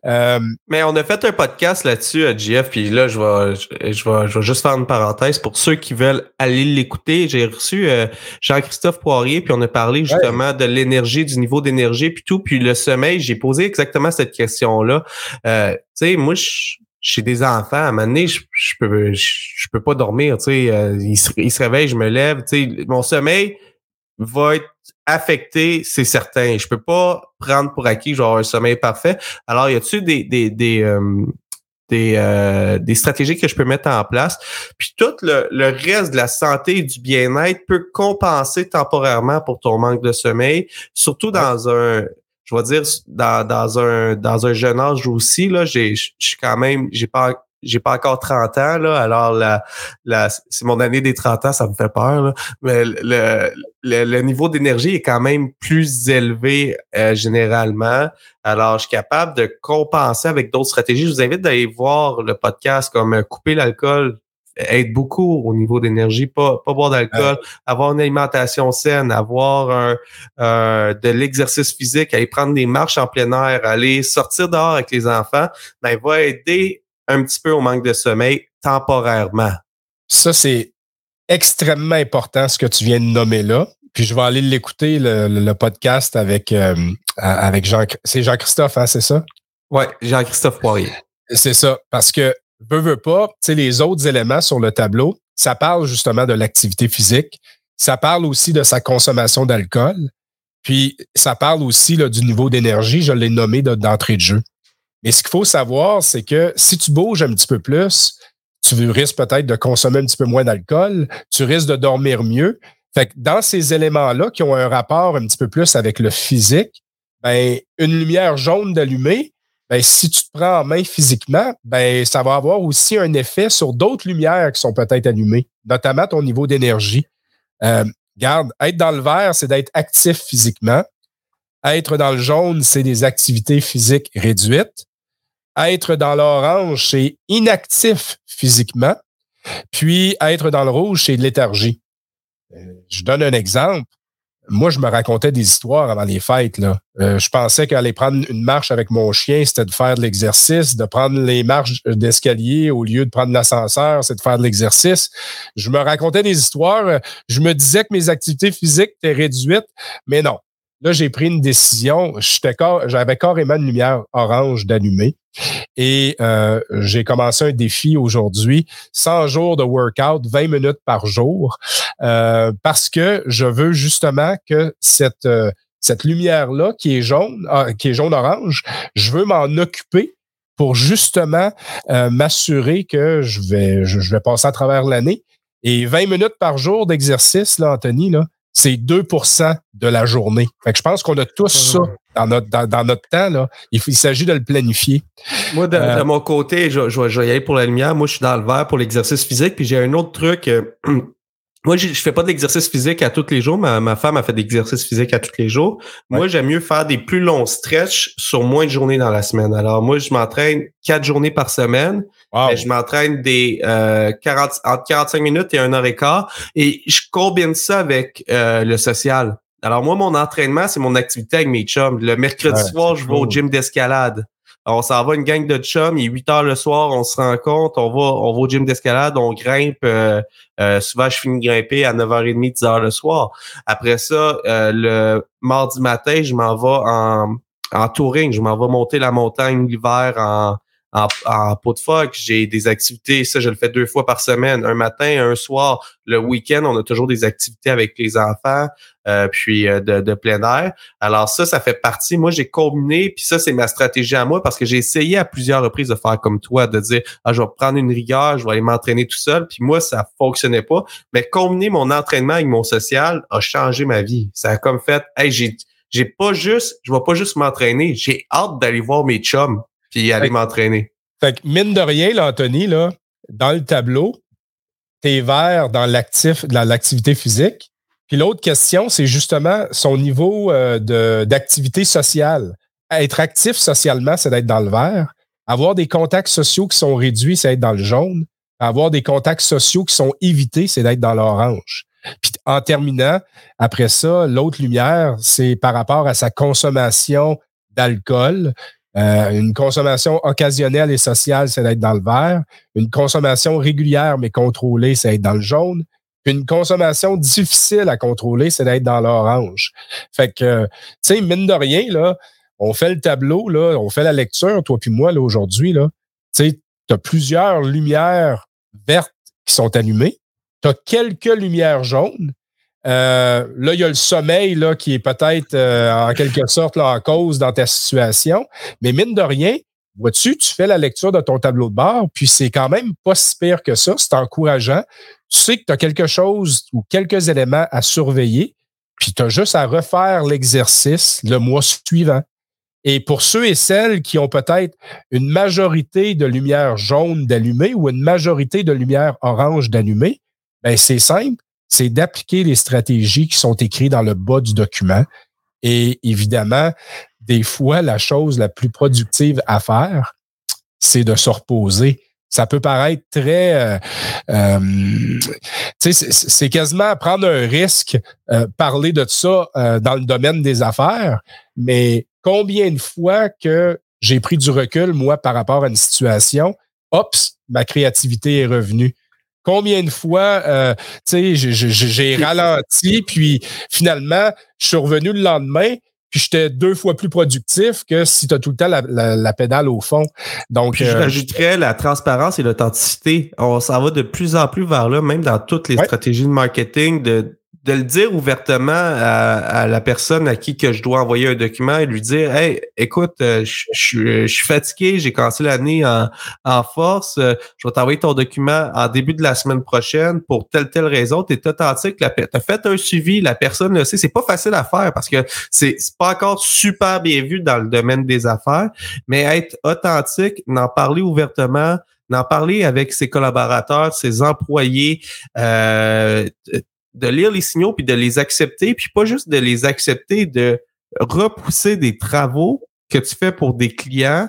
Euh, Mais on a fait un podcast là-dessus à GF, puis là, je vais, je, vais, je vais juste faire une parenthèse pour ceux qui veulent aller l'écouter. J'ai reçu euh, Jean-Christophe Poirier, puis on a parlé justement de l'énergie, du niveau d'énergie, puis tout, puis le sommeil. J'ai posé exactement cette question-là. Euh, tu sais, moi, je j'ai des enfants, à un moment donné, je, je peux je, peux pas dormir, tu sais, euh, ils, se, ils se réveillent, je me lève, tu sais, mon sommeil va être affecté, c'est certain. Je peux pas prendre pour acquis genre un sommeil parfait. Alors, y a-tu des des des euh, des, euh, des stratégies que je peux mettre en place? Puis tout le, le reste de la santé et du bien-être peut compenser temporairement pour ton manque de sommeil, surtout dans un je vais dire dans, dans un dans un jeune âge aussi là, j'ai je suis quand même j'ai pas j'ai pas encore 30 ans là, alors la, la c'est mon année des 30 ans, ça me fait peur mais le, le, niveau d'énergie est quand même plus élevé euh, généralement. Alors je suis capable de compenser avec d'autres stratégies. Je vous invite d'aller voir le podcast comme euh, couper l'alcool aide beaucoup au niveau d'énergie, pas, pas boire d'alcool, avoir une alimentation saine, avoir un, de l'exercice physique, aller prendre des marches en plein air, aller sortir dehors avec les enfants, ben, va aider un petit peu au manque de sommeil temporairement. Ça, c'est extrêmement important ce que tu viens de nommer là. Puis je vais aller l'écouter, le, podcast avec, euh, avec Jean. C'est Jean-Christophe, hein, c'est ça? Oui, Jean-Christophe Poirier. C'est ça. Parce que veux, veux pas, les autres éléments sur le tableau, ça parle justement de l'activité physique. Ça parle aussi de sa consommation d'alcool. Puis, ça parle aussi là, du niveau d'énergie. Je l'ai nommé d'entrée de jeu. Mais ce qu'il faut savoir, c'est que si tu bouges un petit peu plus, tu risques peut-être de consommer un petit peu moins d'alcool, tu risques de dormir mieux. Fait que dans ces éléments-là qui ont un rapport un petit peu plus avec le physique, ben, une lumière jaune d'allumée, ben, si tu te prends en main physiquement, ben, ça va avoir aussi un effet sur d'autres lumières qui sont peut-être allumées, notamment ton niveau d'énergie. Euh, garde, être dans le vert, c'est d'être actif physiquement. Être dans le jaune, c'est des activités physiques réduites. Être dans l'orange, c'est inactif physiquement. Puis être dans le rouge, c'est de léthargie. Euh, je donne un exemple. Moi, je me racontais des histoires avant les fêtes. Là. Euh, je pensais qu'aller prendre une marche avec mon chien, c'était de faire de l'exercice, de prendre les marches d'escalier au lieu de prendre l'ascenseur, c'est de faire de l'exercice. Je me racontais des histoires. Je me disais que mes activités physiques étaient réduites, mais non. Là, j'ai pris une décision. J'avais carrément une lumière orange d'allumer. Et euh, j'ai commencé un défi aujourd'hui, 100 jours de workout, 20 minutes par jour, euh, parce que je veux justement que cette, euh, cette lumière-là, qui est jaune, ah, qui est jaune-orange, je veux m'en occuper pour justement m'assurer que je vais, je, vais passer à travers l'année. Et 20 minutes par jour d'exercice, là, Anthony, là, c'est 2% de la journée. Fait que je pense qu'on a tous ça dans notre, dans, notre temps. Là. Il, s'agit de le planifier. Moi, de, euh, mon côté, je, je, vais y aller pour la lumière. Moi, je suis dans le vert pour l'exercice physique. Puis j'ai un autre truc. Euh, Moi, je fais pas de l'exercice physique à tous les jours. Ma, ma femme a fait de l'exercice physique à tous les jours. Moi, j'aime mieux faire des plus longs stretches sur moins de journées dans la semaine. Alors, moi, je m'entraîne quatre journées par semaine. je m'entraîne des euh, 40, entre 45 minutes et un heure et quart. Et je combine ça avec euh, le social. Alors, moi, mon entraînement, c'est mon activité avec mes chums. Le mercredi soir, je vais au gym d'escalade. On s'en va une gang de chums, il est 8 heures le soir, on se rencontre, on va, on va au gym d'escalade, on grimpe. Euh, euh, souvent, je finis de grimper à 9h30, 10h le soir. Après ça, euh, le mardi matin, je m'en vais en, en touring. Je m'en vais monter la montagne l'hiver en, en, en pot de phoque. J'ai des activités, ça, je le fais deux fois par semaine, un matin, un soir. Le week-end, on a toujours des activités avec les enfants, euh, puis euh, de, de, plein air. Alors ça, ça fait partie. Moi, j'ai combiné, puis ça, c'est ma stratégie à moi parce que j'ai essayé à plusieurs reprises de faire comme toi, de dire, ah, je vais prendre une rigueur, je vais aller m'entraîner tout seul. Puis moi, ça fonctionnait pas. Mais combiner mon entraînement avec mon social a changé ma vie. Ça a comme fait, hey, j'ai j'ai pas juste, je vais pas juste m'entraîner, j'ai hâte d'aller voir mes chums puis aller m'entraîner. Fait que mine de rien, là, Anthony, là, dans le tableau, t'es vert dans l'actif, dans l'activité physique. Puis l'autre question, c'est justement son niveau euh, d'activité sociale. Être actif socialement, c'est d'être dans le vert. Avoir des contacts sociaux qui sont réduits, c'est être dans le jaune. Avoir des contacts sociaux qui sont évités, c'est d'être dans l'orange. Puis en terminant, après ça, l'autre lumière, c'est par rapport à sa consommation d'alcool. Euh, une consommation occasionnelle et sociale, c'est d'être dans le vert. Une consommation régulière mais contrôlée, c'est d'être dans le jaune. une consommation difficile à contrôler, c'est d'être dans l'orange. Fait que, tu sais, mine de rien, là, on fait le tableau, là, on fait la lecture, toi puis moi, là, aujourd'hui, là. Tu sais, as plusieurs lumières vertes qui sont allumées. Tu as quelques lumières jaunes. Euh, là, il y a le sommeil là, qui est peut-être euh, en quelque sorte là, en cause dans ta situation. Mais mine de rien, vois-tu, tu fais la lecture de ton tableau de bord, puis c'est quand même pas si pire que ça, c'est encourageant. Tu sais que tu as quelque chose ou quelques éléments à surveiller, puis tu as juste à refaire l'exercice le mois suivant. Et pour ceux et celles qui ont peut-être une majorité de lumière jaune d'allumée ou une majorité de lumière orange d'allumée, ben c'est simple c'est d'appliquer les stratégies qui sont écrites dans le bas du document. Et évidemment, des fois, la chose la plus productive à faire, c'est de se reposer. Ça peut paraître très... Euh, euh c'est quasiment prendre un risque, euh, parler de ça euh, dans le domaine des affaires, mais combien de fois que j'ai pris du recul, moi, par rapport à une situation, ops, ma créativité est revenue combien de fois euh, j'ai ralenti, puis finalement, je suis revenu le lendemain, puis j'étais deux fois plus productif que si tu as tout le temps la, pédale au fond. Donc, puis je euh, rajouterais la transparence et l'authenticité. On s'en va de plus en plus vers là, même dans toutes les stratégies de marketing, de de le dire ouvertement à, la personne à qui que je dois envoyer un document et lui dire Hey, écoute, euh, je, suis fatigué, j'ai commencé l'année en, en force, euh, je vais t'envoyer ton document en début de la semaine prochaine pour telle, telle raison. Tu es authentique, tu fait un suivi, la personne le sait. C'est pas facile à faire parce que c'est pas encore super bien vu dans le domaine des affaires, mais être authentique, n'en parler ouvertement, d'en parler avec ses collaborateurs, ses employés, euh, de lire les signaux puis de les accepter, puis pas juste de les accepter, de repousser des travaux que tu fais pour des clients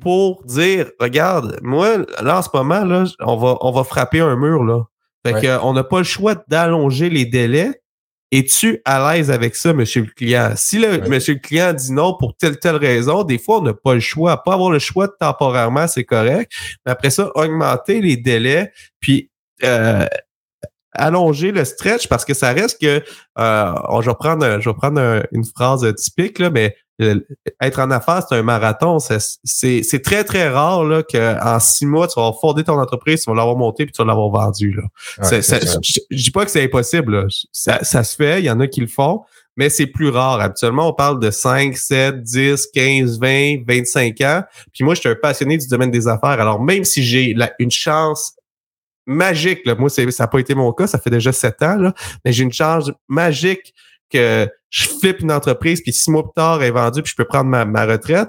pour dire regarde, moi, là en ce moment, là, on va, on va frapper un mur. Là. Fait que, on n'a pas le choix d'allonger les délais. Es-tu à l'aise avec ça, monsieur le client? Si le monsieur le client dit non pour telle telle raison, des fois, on n'a pas le choix. Pas avoir le choix temporairement, c'est correct. Mais après ça, augmenter les délais, puis euh, allonger le stretch parce que ça reste que euh, je vais prendre, je vais prendre une phrase typique, là, mais euh, être en affaires, c'est un marathon. C'est très, très rare là, qu'en six mois, tu vas fonder ton entreprise, tu vas l'avoir monté puis tu vas l'avoir vendu. Là. je, dis pas que c'est impossible. Ça, ça se fait, il y en a qui le font, mais c'est plus rare. Habituellement, on parle de 5, 7, 10, 15, 20, 25 ans. Puis moi, je suis un passionné du domaine des affaires. Alors, même si j'ai une chance magique. Là. Moi, ça n'a pas été mon cas, ça fait déjà sept ans, là, mais j'ai une charge magique que je flippe une entreprise, puis six mois plus tard, est vendue, puis je peux prendre ma, retraite.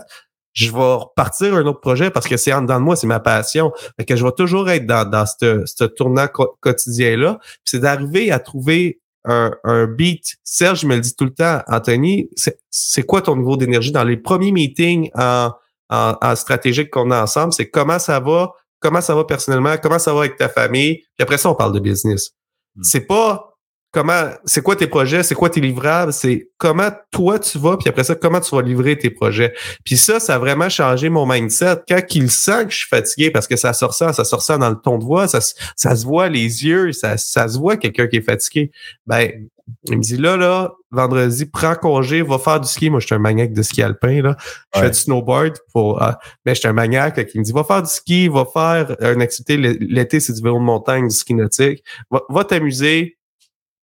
Je vais repartir un autre projet parce que c'est en dedans de moi, c'est ma passion. Fait que je vais toujours être dans, dans ce tournant quotidien-là. c'est d'arriver à trouver un, un, beat. Serge me le dit tout le temps, Anthony, c'est quoi ton niveau d'énergie? Dans les premiers meetings en, en, en stratégique qu'on a ensemble? C'est comment ça va? Comment ça va personnellement, comment ça va avec ta famille, puis après ça, on parle de business. Hmm. C'est pas comment, c'est quoi tes projets, c'est quoi tes livrables, c'est comment toi tu vas, puis après ça, comment tu vas livrer tes projets. Puis ça, ça a vraiment changé mon mindset. Quand il sent que je suis fatigué, parce que ça sort ça, ça sort ça dans le ton de voix, ça, ça se voit les yeux, ça, ça se voit quelqu'un qui est fatigué. Ben, il me dit là, là, vendredi, prends congé, va faire du ski. Moi, je suis un maniaque de ski alpin. Là. Je fais du snowboard pour. Ah, mais je suis un maniaque qui me dit va faire du ski, va faire une activité. L'été, c'est du vélo de montagne, du ski nautique. Va, t'amuser.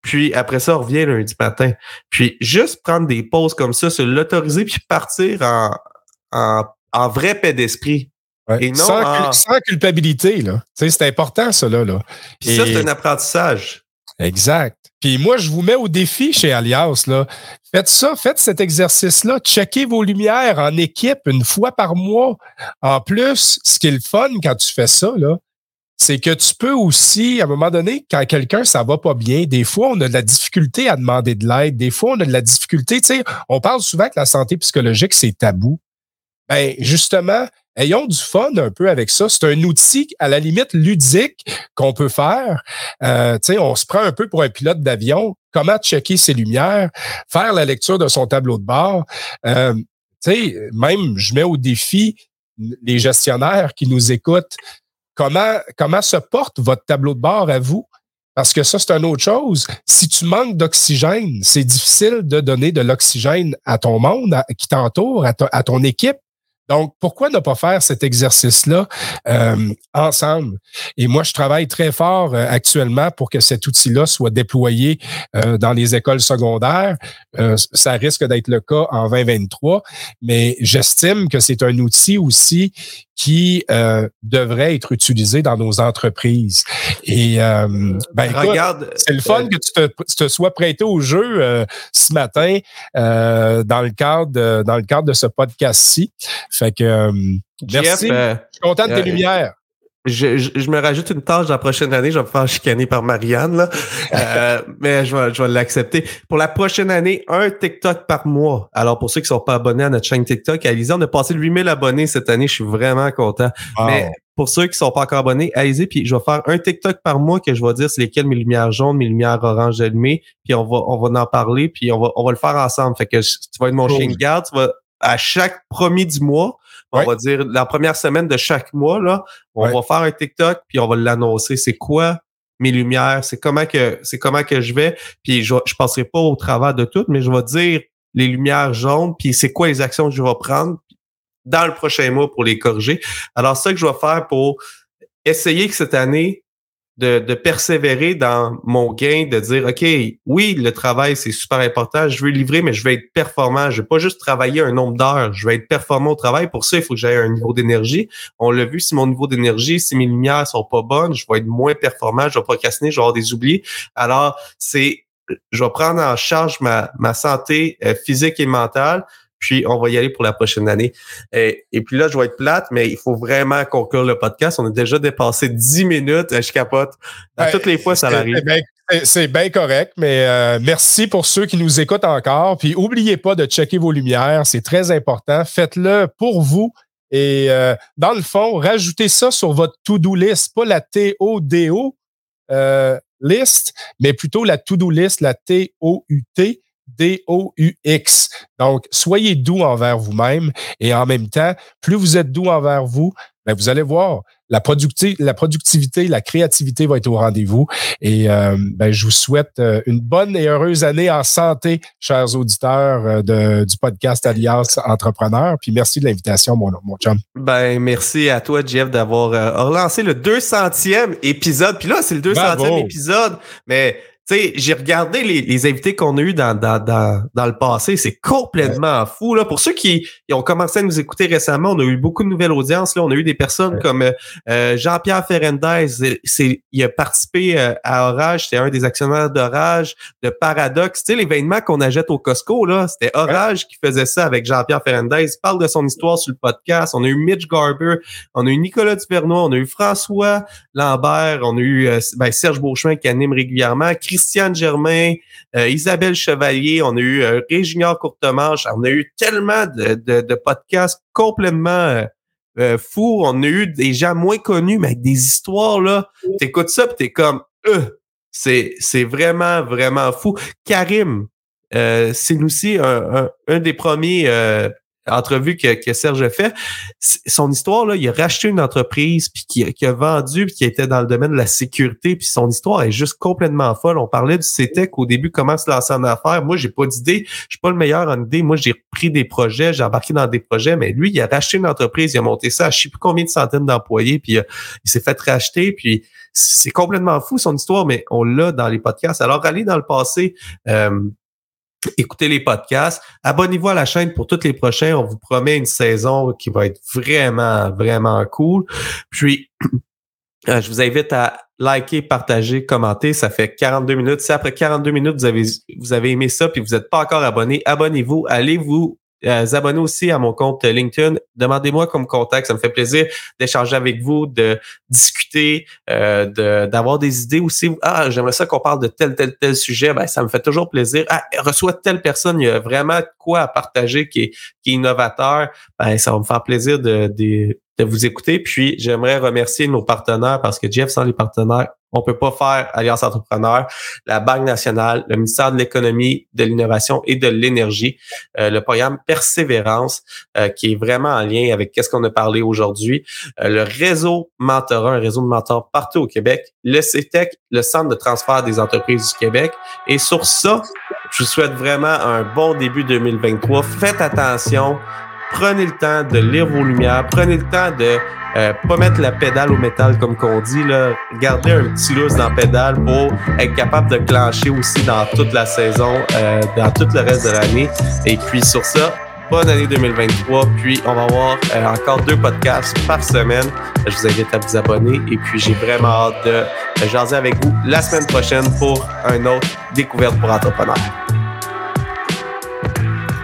Puis après ça, reviens lundi matin. Puis juste prendre des pauses comme ça, se l'autoriser, puis partir en, en, en vrai paix d'esprit. Et non sans, sans, culpabilité, là. c'est important, ça, là. là. Puis ça, c'est un apprentissage. Exact. Puis moi, je vous mets au défi chez Alias. Là. Faites ça, faites cet exercice-là. Checkez vos lumières en équipe une fois par mois. En plus, ce qui est le fun quand tu fais ça, là, c'est que tu peux aussi, à un moment donné, quand quelqu'un, ça va pas bien, des fois, on a de la difficulté à demander de l'aide. Des fois, on a de la difficulté. Tu sais, on parle souvent que la santé psychologique, c'est tabou. Ben, justement, ayons du fun un peu avec ça. C'est un outil à la limite ludique qu'on peut faire. Euh, on se prend un peu pour un pilote d'avion. Comment checker ses lumières, faire la lecture de son tableau de bord. Euh, même, je mets au défi les gestionnaires qui nous écoutent. Comment, comment se porte votre tableau de bord à vous? Parce que ça, c'est une autre chose. Si tu manques d'oxygène, c'est difficile de donner de l'oxygène à ton monde, qui t'entoure, à ton équipe. Donc, pourquoi ne pas faire cet exercice-là euh, ensemble? Et moi, je travaille très fort euh, actuellement pour que cet outil-là soit déployé euh, dans les écoles secondaires. ça risque d'être le cas en 2023, mais j'estime que c'est un outil aussi qui euh, devrait être utilisé dans nos entreprises. Et euh, ben, regarde, c'est le fun euh, que tu te, te, sois prêté au jeu ce matin dans le cadre de, dans le cadre de ce podcast-ci. Fait que merci. je suis content de tes lumières. Je, je, me rajoute une tâche la prochaine année. Je vais me faire chicaner par Marianne, là. Euh, mais je vais, je vais l'accepter. Pour la prochaine année, un TikTok par mois. Alors, pour ceux qui sont pas abonnés à notre chaîne TikTok, allez-y. On a passé le 8000 abonnés cette année. Je suis vraiment content. Mais pour ceux qui sont pas encore abonnés, allez-y. Puis je vais faire un TikTok par mois que je vais dire c'est lesquels mes lumières jaunes, mes lumières orange allumées. Puis on va, on va en parler. Puis on va, on va le faire ensemble. Fait que tu vas être mon chien de garde. Tu vas, à chaque premier du mois, on va dire la première semaine de chaque mois, là, on va faire un TikTok, puis on va l'annoncer. C'est quoi mes lumières? C'est comment que c'est comment que je vais? Puis je, je passerai pas au travers de tout, mais je vais dire les lumières jaunes, puis c'est quoi les actions que je vais prendre dans le prochain mois pour les corriger. Alors, ça que je vais faire pour essayer que cette année, de, persévérer dans mon gain, de dire, OK, oui, le travail, c'est super important, je veux livrer, mais je vais être performant. Je vais pas juste travailler un nombre d'heures, je vais être performant au travail. Pour ça, il faut que j'aie un niveau d'énergie. On l'a vu, si mon niveau d'énergie, si mes lumières sont pas bonnes, je vais être moins performant, je vais procrastiner, je vais avoir des oublis. Alors, c'est, je vais prendre en charge ma, ma santé euh, physique et mentale puis on va y aller pour la prochaine année. Et, puis là, je vais être plate, mais il faut vraiment conclure le podcast. On a déjà dépassé 10 minutes. Je capote. À toutes les fois, ça arrive. C'est bien correct, mais euh, merci pour ceux qui nous écoutent encore. Puis n'oubliez pas de checker vos lumières, c'est très important. Faites-le pour vous. Et euh, dans le fond, rajoutez ça sur votre to-do list, pas la T-O-D-O euh, list, mais plutôt la to-do list, la T-O-U-T D-O-U-X. Donc, soyez doux envers vous-même et en même temps, plus vous êtes doux envers vous, ben, vous allez voir, la, productivité, la productivité, la créativité va être au rendez-vous. Et euh, ben, je vous souhaite euh, une bonne et heureuse année en santé, chers auditeurs euh, de, du podcast Alias Entrepreneur. Puis merci de l'invitation, mon, mon chum. Ben, merci à toi, Jeff, d'avoir relancé le 200e épisode. Puis là, c'est le 200e épisode, mais sais, j'ai regardé les, les invités qu'on a eus dans, dans, dans, dans, le passé, c'est complètement fou. Là. Pour ceux qui, ont commencé à nous écouter récemment, on a eu beaucoup de nouvelles audiences. Là. On a eu des personnes comme euh, Jean-Pierre Ferrandez, c'est, il a participé euh, à Orage, c'était un des actionnaires d'Orage, de Paradox. Tu sais, l'événement qu'on achète au Costco, là, c'était Orage qui faisait ça avec Jean-Pierre Ferrandez. Il parle de son histoire sur le podcast. On a eu Mitch Garber, on a eu Nicolas Duvernois, on a eu François Lambert, on a eu euh, ben, Serge Beauchemin qui anime régulièrement. Christiane Germain, euh, Isabelle Chevalier, on a eu euh, Courtemanche, on a eu tellement de, de, podcasts complètement euh, euh, fous. On a eu des gens moins connus, mais avec des histoires, là. T'écoutes ça pis t'es comme euh, c'est, c'est vraiment, vraiment fou. Karim, c'est aussi un, un, des premiers entrevue que, que, Serge a fait, son histoire, là, il a racheté une entreprise, puis qui, qui, a vendu, puis qui était dans le domaine de la sécurité, puis son histoire est juste complètement folle. On parlait du CETEC au début, comment se lancer en affaires. Moi, j'ai pas d'idée, je suis pas le meilleur en idée. Moi, j'ai pris des projets, j'ai embarqué dans des projets, mais lui, il a racheté une entreprise, il a monté ça à je sais plus combien de centaines d'employés, puis euh, il s'est fait racheter, puis c'est complètement fou son histoire, mais on l'a dans les podcasts. Alors, aller dans le passé, euh, écoutez les podcasts. Abonnez-vous à la chaîne pour tous les prochains. On vous promet une saison qui va être vraiment, vraiment cool. Puis, euh, je vous invite à liker, partager, commenter. Ça fait 42 minutes. Si après 42 minutes, vous avez, vous avez aimé ça puis vous n'êtes pas encore abonné, abonnez-vous. Allez vous euh, abonnez aussi à mon compte LinkedIn. Demandez-moi comme contact. Ça me fait plaisir d'échanger avec vous, de discuter, euh, d'avoir des idées aussi. Ah, j'aimerais ça qu'on parle de tel, tel, tel sujet. Ben, ça me fait toujours plaisir. Ah, reçoit telle personne, il y a vraiment quoi à partager qui est, qui est innovateur. Ben, ça va me faire plaisir de, de, de vous écouter. Puis, j'aimerais remercier nos partenaires parce que Jeff, sans les partenaires, on peut pas faire Alliance Entrepreneur, la Banque nationale, le ministère de l'économie, de l'innovation et de l'énergie, euh, le programme Persévérance, euh, qui est vraiment en lien avec qu'est-ce qu'on a parlé aujourd'hui, euh, le réseau Mentorat, un réseau de mentors partout au Québec, le CETEC, le Centre de transfert des entreprises du Québec. Et sur ça, je vous souhaite vraiment un bon début 2023. Faites attention prenez le temps de lire vos lumières, prenez le temps de euh, pas mettre la pédale au métal comme qu'on dit, là. Gardez un petit lousse dans la pédale pour être capable de clencher aussi dans toute la saison, euh, dans tout le reste de l'année. Et puis sur ça, bonne année 2023. Puis on va avoir euh, encore deux podcasts par semaine. Je vous invite à vous abonner. Et puis j'ai vraiment hâte de jaser avec vous la semaine prochaine pour un autre découverte pour entrepreneurs.